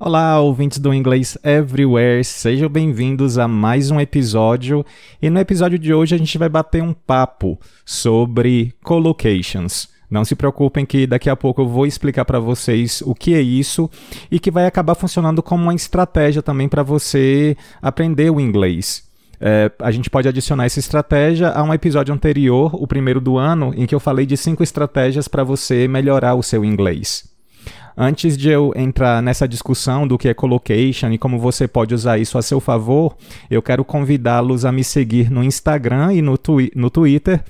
Olá, ouvintes do Inglês Everywhere, sejam bem-vindos a mais um episódio. E no episódio de hoje a gente vai bater um papo sobre collocations. Não se preocupem que daqui a pouco eu vou explicar para vocês o que é isso e que vai acabar funcionando como uma estratégia também para você aprender o inglês. É, a gente pode adicionar essa estratégia a um episódio anterior, o primeiro do ano, em que eu falei de cinco estratégias para você melhorar o seu inglês. Antes de eu entrar nessa discussão do que é collocation e como você pode usar isso a seu favor, eu quero convidá-los a me seguir no Instagram e no, twi no Twitter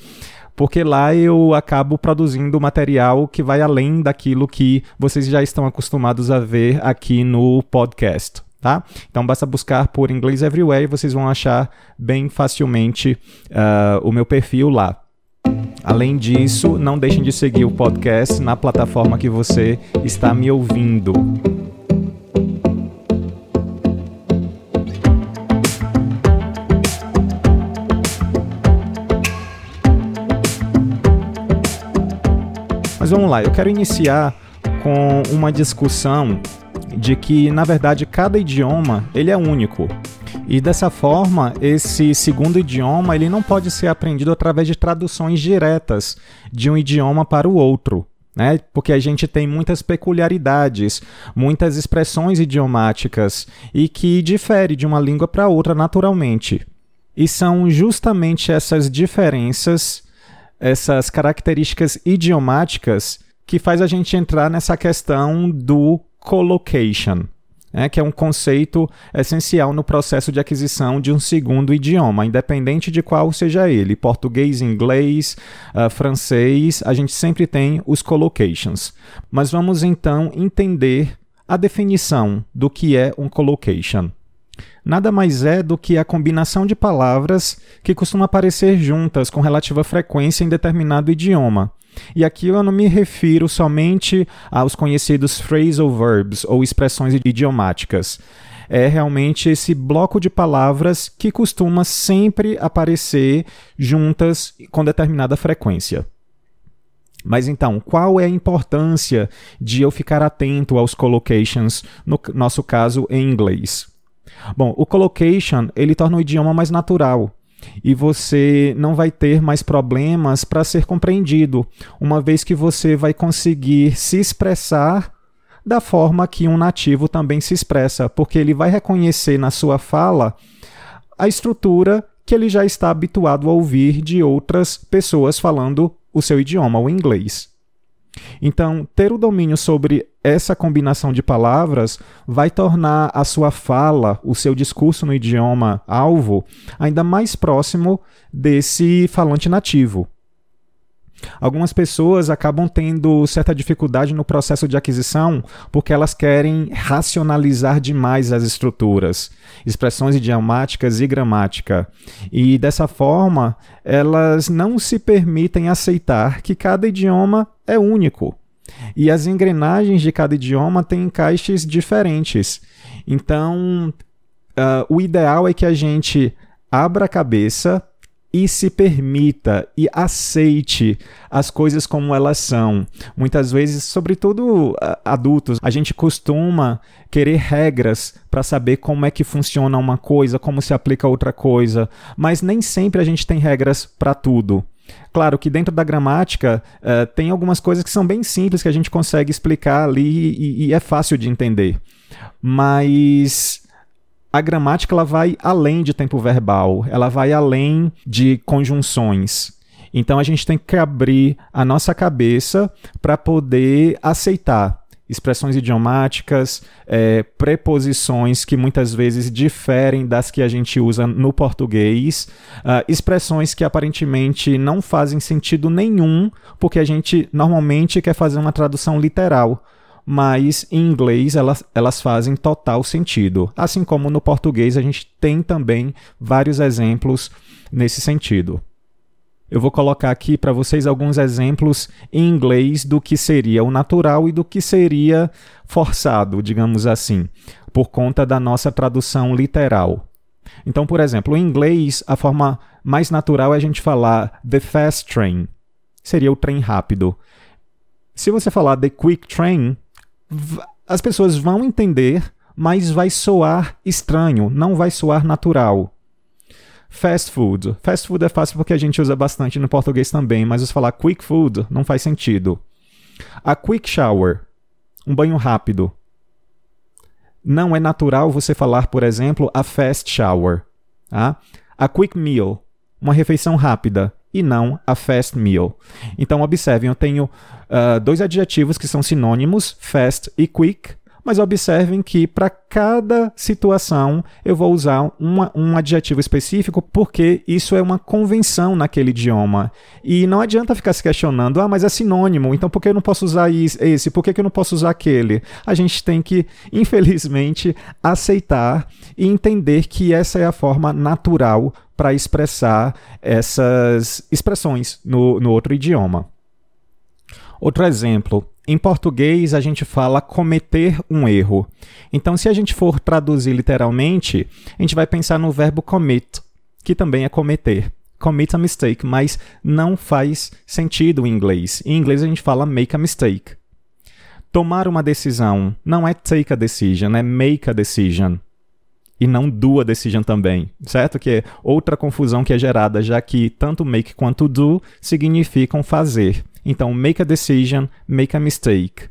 porque lá eu acabo produzindo material que vai além daquilo que vocês já estão acostumados a ver aqui no podcast. Tá? Então basta buscar por Inglês Everywhere e vocês vão achar bem facilmente uh, o meu perfil lá. Além disso, não deixem de seguir o podcast na plataforma que você está me ouvindo. Mas vamos lá, eu quero iniciar com uma discussão de que, na verdade, cada idioma ele é único. E dessa forma, esse segundo idioma ele não pode ser aprendido através de traduções diretas de um idioma para o outro. Né? Porque a gente tem muitas peculiaridades, muitas expressões idiomáticas e que difere de uma língua para outra naturalmente. E são justamente essas diferenças, essas características idiomáticas que faz a gente entrar nessa questão do collocation é, que é um conceito essencial no processo de aquisição de um segundo idioma, independente de qual seja ele, português, inglês, uh, francês, a gente sempre tem os collocations. Mas vamos então entender a definição do que é um collocation. Nada mais é do que a combinação de palavras que costuma aparecer juntas com relativa frequência em determinado idioma e aqui eu não me refiro somente aos conhecidos phrasal verbs ou expressões idiomáticas. É realmente esse bloco de palavras que costuma sempre aparecer juntas com determinada frequência. Mas então, qual é a importância de eu ficar atento aos collocations, no nosso caso em inglês? Bom, o collocation ele torna o idioma mais natural e você não vai ter mais problemas para ser compreendido, uma vez que você vai conseguir se expressar da forma que um nativo também se expressa, porque ele vai reconhecer na sua fala a estrutura que ele já está habituado a ouvir de outras pessoas falando o seu idioma, o inglês. Então, ter o domínio sobre essa combinação de palavras vai tornar a sua fala, o seu discurso no idioma alvo, ainda mais próximo desse falante nativo. Algumas pessoas acabam tendo certa dificuldade no processo de aquisição porque elas querem racionalizar demais as estruturas, expressões idiomáticas e gramática. E dessa forma, elas não se permitem aceitar que cada idioma é único. E as engrenagens de cada idioma têm encaixes diferentes. Então, uh, o ideal é que a gente abra a cabeça e se permita e aceite as coisas como elas são. Muitas vezes, sobretudo adultos, a gente costuma querer regras para saber como é que funciona uma coisa, como se aplica outra coisa, mas nem sempre a gente tem regras para tudo. Claro que dentro da gramática uh, tem algumas coisas que são bem simples que a gente consegue explicar ali e, e é fácil de entender. Mas a gramática ela vai além de tempo verbal, ela vai além de conjunções. Então a gente tem que abrir a nossa cabeça para poder aceitar expressões idiomáticas, é, preposições que muitas vezes diferem das que a gente usa no português, uh, expressões que aparentemente não fazem sentido nenhum, porque a gente normalmente quer fazer uma tradução literal. Mas em inglês elas, elas fazem total sentido. Assim como no português a gente tem também vários exemplos nesse sentido. Eu vou colocar aqui para vocês alguns exemplos em inglês do que seria o natural e do que seria forçado, digamos assim, por conta da nossa tradução literal. Então, por exemplo, em inglês, a forma mais natural é a gente falar the fast train, seria o trem rápido. Se você falar the quick train, as pessoas vão entender, mas vai soar estranho, não vai soar natural. Fast food. Fast food é fácil porque a gente usa bastante no português também, mas se falar quick food não faz sentido. A quick shower, um banho rápido. Não é natural você falar, por exemplo, a fast shower. Tá? A quick meal, uma refeição rápida, e não a fast meal. Então, observem, eu tenho uh, dois adjetivos que são sinônimos, fast e quick, mas observem que para cada situação eu vou usar uma, um adjetivo específico porque isso é uma convenção naquele idioma. E não adianta ficar se questionando, ah, mas é sinônimo, então por que eu não posso usar esse? Por que eu não posso usar aquele? A gente tem que, infelizmente, aceitar e entender que essa é a forma natural para expressar essas expressões no, no outro idioma. Outro exemplo, em português, a gente fala cometer um erro. Então, se a gente for traduzir literalmente, a gente vai pensar no verbo commit, que também é cometer. Commit a mistake, mas não faz sentido em inglês. Em inglês, a gente fala make a mistake. Tomar uma decisão não é take a decision, é make a decision. E não do a decision também, certo? Que é outra confusão que é gerada, já que tanto make quanto do significam fazer. Então, make a decision, make a mistake.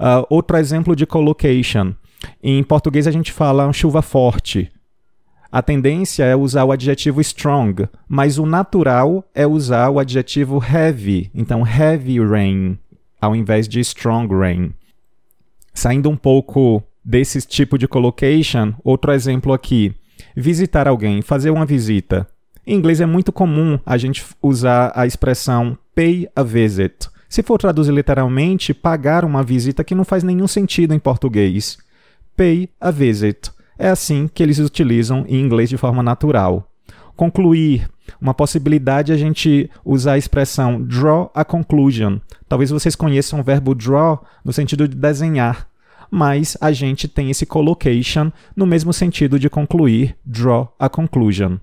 Uh, outro exemplo de collocation. Em português a gente fala chuva forte. A tendência é usar o adjetivo strong, mas o natural é usar o adjetivo heavy. Então, heavy rain, ao invés de strong rain. Saindo um pouco desse tipo de collocation, outro exemplo aqui. Visitar alguém, fazer uma visita. Em inglês é muito comum a gente usar a expressão pay a visit. Se for traduzir literalmente, pagar uma visita que não faz nenhum sentido em português. Pay a visit. É assim que eles utilizam em inglês de forma natural. Concluir. Uma possibilidade é a gente usar a expressão draw a conclusion. Talvez vocês conheçam o verbo draw no sentido de desenhar, mas a gente tem esse collocation no mesmo sentido de concluir, draw a conclusion.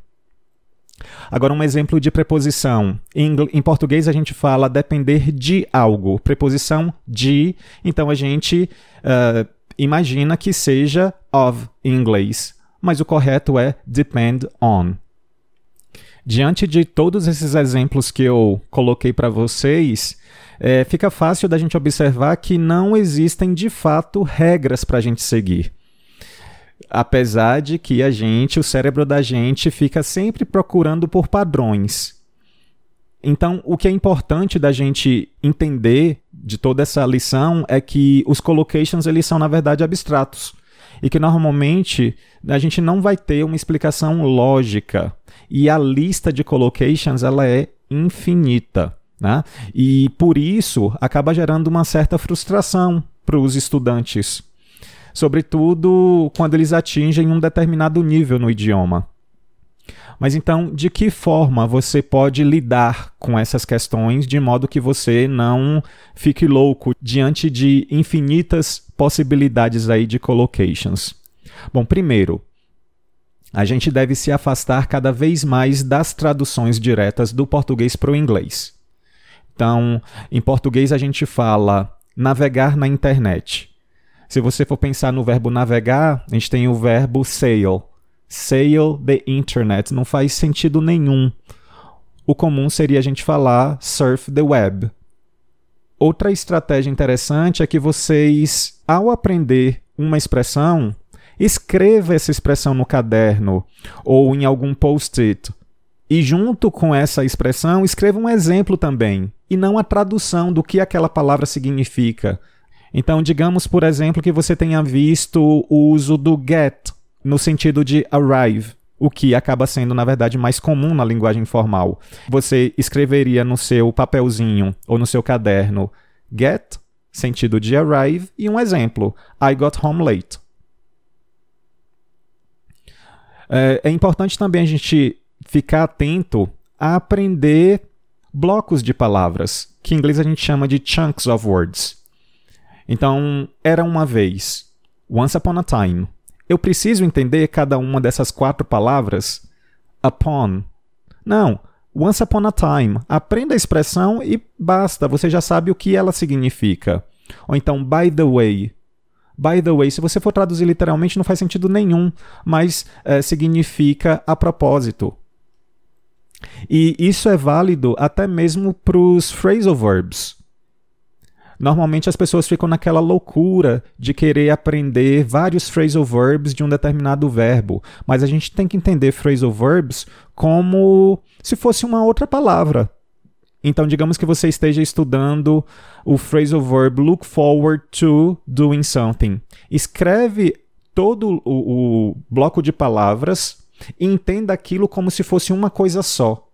Agora, um exemplo de preposição. Em, português, a gente fala depender de algo. Preposição de, então a gente uh, imagina que seja of em inglês, mas o correto é depend on. Diante de todos esses exemplos que eu coloquei para vocês, é, fica fácil da gente observar que não existem de fato regras para a gente seguir apesar de que a gente, o cérebro da gente, fica sempre procurando por padrões. Então, o que é importante da gente entender de toda essa lição é que os collocations eles são na verdade abstratos e que normalmente a gente não vai ter uma explicação lógica e a lista de collocations ela é infinita, né? E por isso acaba gerando uma certa frustração para os estudantes sobretudo quando eles atingem um determinado nível no idioma. Mas então, de que forma você pode lidar com essas questões de modo que você não fique louco diante de infinitas possibilidades aí de collocations? Bom, primeiro, a gente deve se afastar cada vez mais das traduções diretas do português para o inglês. Então, em português a gente fala navegar na internet. Se você for pensar no verbo navegar, a gente tem o verbo sail. Sail the internet. Não faz sentido nenhum. O comum seria a gente falar surf the web. Outra estratégia interessante é que vocês, ao aprender uma expressão, escreva essa expressão no caderno ou em algum post-it. E junto com essa expressão, escreva um exemplo também, e não a tradução do que aquela palavra significa. Então, digamos, por exemplo, que você tenha visto o uso do get no sentido de arrive, o que acaba sendo, na verdade, mais comum na linguagem formal. Você escreveria no seu papelzinho ou no seu caderno get sentido de arrive, e um exemplo, I got home late. É, é importante também a gente ficar atento a aprender blocos de palavras, que em inglês a gente chama de chunks of words. Então, era uma vez, once upon a time. Eu preciso entender cada uma dessas quatro palavras? Upon. Não, once upon a time. Aprenda a expressão e basta, você já sabe o que ela significa. Ou então, by the way. By the way, se você for traduzir literalmente, não faz sentido nenhum, mas é, significa a propósito. E isso é válido até mesmo para os phrasal verbs. Normalmente as pessoas ficam naquela loucura de querer aprender vários phrasal verbs de um determinado verbo, mas a gente tem que entender phrasal verbs como se fosse uma outra palavra. Então, digamos que você esteja estudando o phrasal verb look forward to doing something. Escreve todo o, o bloco de palavras e entenda aquilo como se fosse uma coisa só.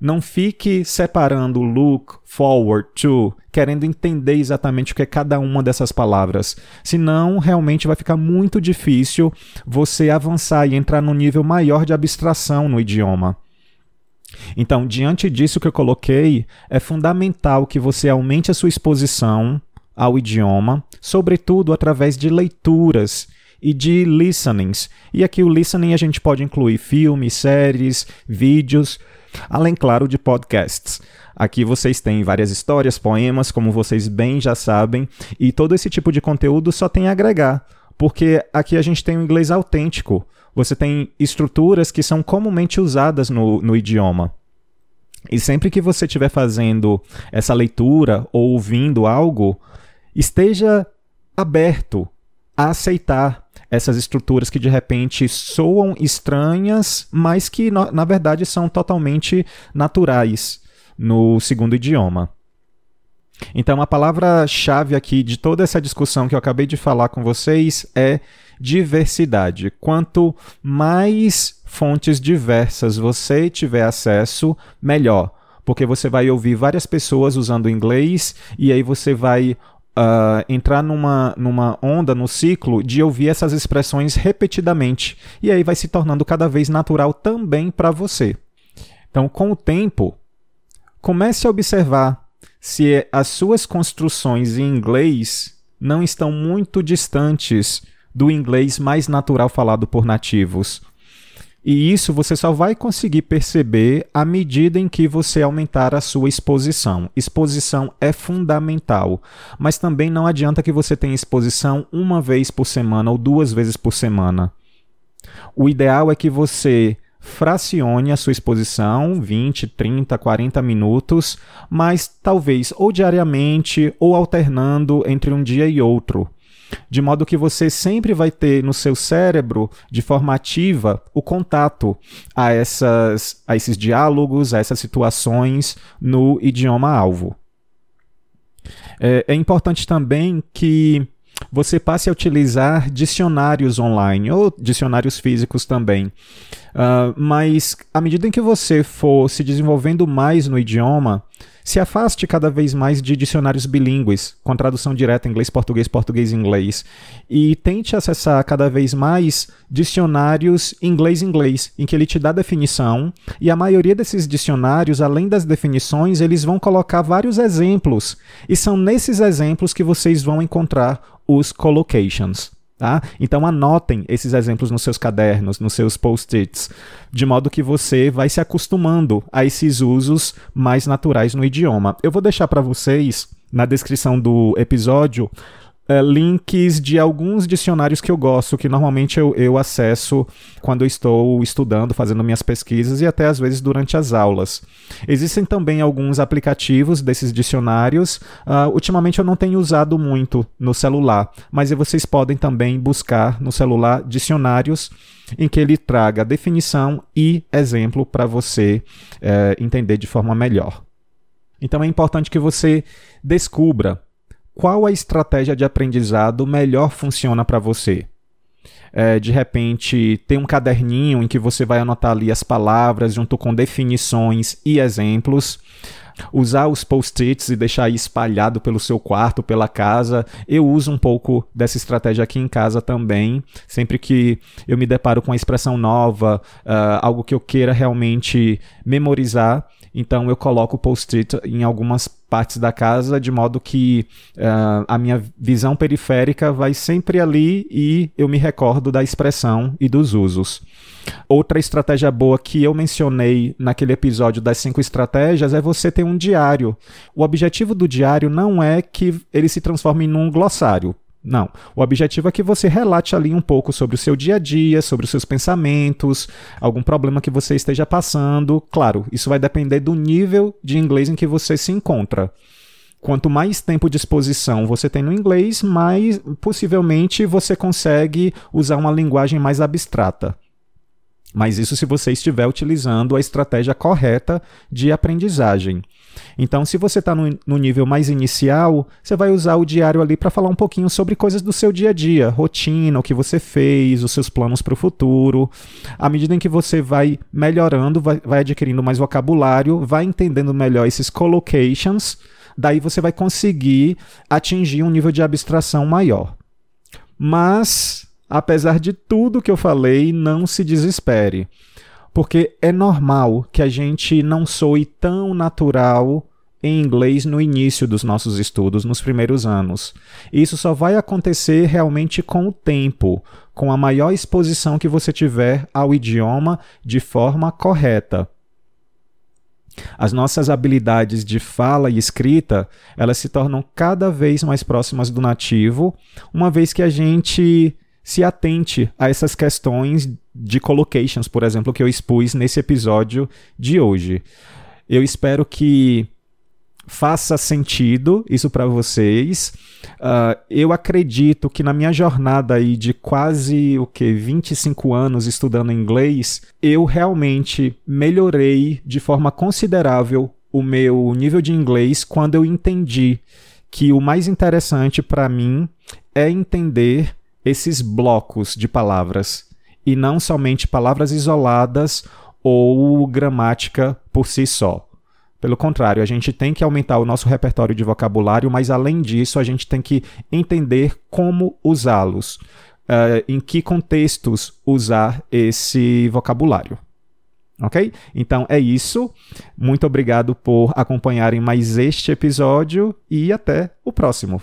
Não fique separando look, forward, to, querendo entender exatamente o que é cada uma dessas palavras. Senão, realmente vai ficar muito difícil você avançar e entrar num nível maior de abstração no idioma. Então, diante disso que eu coloquei, é fundamental que você aumente a sua exposição ao idioma, sobretudo através de leituras e de listenings. E aqui o listening a gente pode incluir filmes, séries, vídeos, além, claro, de podcasts. Aqui vocês têm várias histórias, poemas, como vocês bem já sabem, e todo esse tipo de conteúdo só tem a agregar, porque aqui a gente tem um inglês autêntico, você tem estruturas que são comumente usadas no, no idioma. E sempre que você estiver fazendo essa leitura ou ouvindo algo, esteja aberto a aceitar essas estruturas que de repente soam estranhas, mas que na verdade são totalmente naturais no segundo idioma. Então, a palavra-chave aqui de toda essa discussão que eu acabei de falar com vocês é diversidade. Quanto mais fontes diversas você tiver acesso, melhor. Porque você vai ouvir várias pessoas usando inglês e aí você vai Uh, entrar numa, numa onda, no ciclo, de ouvir essas expressões repetidamente. E aí vai se tornando cada vez natural também para você. Então, com o tempo, comece a observar se as suas construções em inglês não estão muito distantes do inglês mais natural falado por nativos. E isso você só vai conseguir perceber à medida em que você aumentar a sua exposição. Exposição é fundamental, mas também não adianta que você tenha exposição uma vez por semana ou duas vezes por semana. O ideal é que você fracione a sua exposição, 20, 30, 40 minutos, mas talvez ou diariamente ou alternando entre um dia e outro de modo que você sempre vai ter no seu cérebro, de forma ativa, o contato a, essas, a esses diálogos, a essas situações no idioma alvo. É, é importante também que você passe a utilizar dicionários online ou dicionários físicos também. Uh, mas à medida em que você for se desenvolvendo mais no idioma, se afaste cada vez mais de dicionários bilíngues, com tradução direta inglês-português, português-inglês, e tente acessar cada vez mais dicionários inglês-inglês, em que ele te dá definição, e a maioria desses dicionários, além das definições, eles vão colocar vários exemplos, e são nesses exemplos que vocês vão encontrar os collocations. Tá? Então anotem esses exemplos nos seus cadernos, nos seus post-its, de modo que você vai se acostumando a esses usos mais naturais no idioma. Eu vou deixar para vocês na descrição do episódio uh, links de alguns dicionários que eu gosto, que normalmente eu, eu acesso quando eu estou estudando, fazendo minhas pesquisas e até às vezes durante as aulas. Existem também alguns aplicativos desses dicionários. Uh, ultimamente eu não tenho usado muito no celular, mas vocês podem também buscar no celular dicionários em que ele traga definição e exemplo para você uh, entender de forma melhor. Então é importante que você descubra qual a estratégia de aprendizado melhor funciona para você. É, de repente, ter um caderninho em que você vai anotar ali as palavras junto com definições e exemplos. usar os post-its e deixar espalhado pelo seu quarto, pela casa. Eu uso um pouco dessa estratégia aqui em casa também. Sempre que eu me deparo com uma expressão nova, uh, algo que eu queira realmente memorizar, então eu coloco o post-it em algumas partes da casa, de modo que uh, a minha visão periférica vai sempre ali e eu me recordo da expressão e dos usos. Outra estratégia boa que eu mencionei naquele episódio das cinco estratégias é você ter um diário. O objetivo do diário não é que ele se transforme num glossário. Não. O objetivo é que você relate ali um pouco sobre o seu dia a dia, sobre os seus pensamentos, algum problema que você esteja passando. Claro, isso vai depender do nível de inglês em que você se encontra. Quanto mais tempo de exposição você tem no inglês, mais possivelmente você consegue usar uma linguagem mais abstrata. Mas isso se você estiver utilizando a estratégia correta de aprendizagem. Então, se você está no, no, nível mais inicial, você vai usar o diário ali para falar um pouquinho sobre coisas do seu dia a dia, rotina, o que você fez, os seus planos para o futuro. À medida em que você vai melhorando, vai, vai adquirindo mais vocabulário, vai entendendo melhor esses collocations, daí você vai conseguir atingir um nível de abstração maior. Mas Apesar de tudo que eu falei, não se desespere, porque é normal que a gente não soe tão natural em inglês no início dos nossos estudos, nos primeiros anos. Isso só vai acontecer realmente com o tempo, com a maior exposição que você tiver ao idioma de forma correta. As nossas habilidades de fala e escrita, elas se tornam cada vez mais próximas do nativo, uma vez que a gente se atente a essas questões de collocations, por exemplo, que eu expus nesse episódio de hoje. Eu espero que faça sentido isso para vocês. Uh, eu acredito que na minha jornada aí de quase o que 25 anos estudando inglês, eu realmente melhorei de forma considerável o meu nível de inglês quando eu entendi que o mais interessante para mim é entender esses blocos de palavras e não somente palavras isoladas ou gramática por si só. Pelo contrário, a gente tem que aumentar o nosso repertório de vocabulário, mas além disso, a gente tem que entender como usá-los, uh, em que contextos usar esse vocabulário. Ok? Então é isso. Muito obrigado por acompanharem mais este episódio e até o próximo.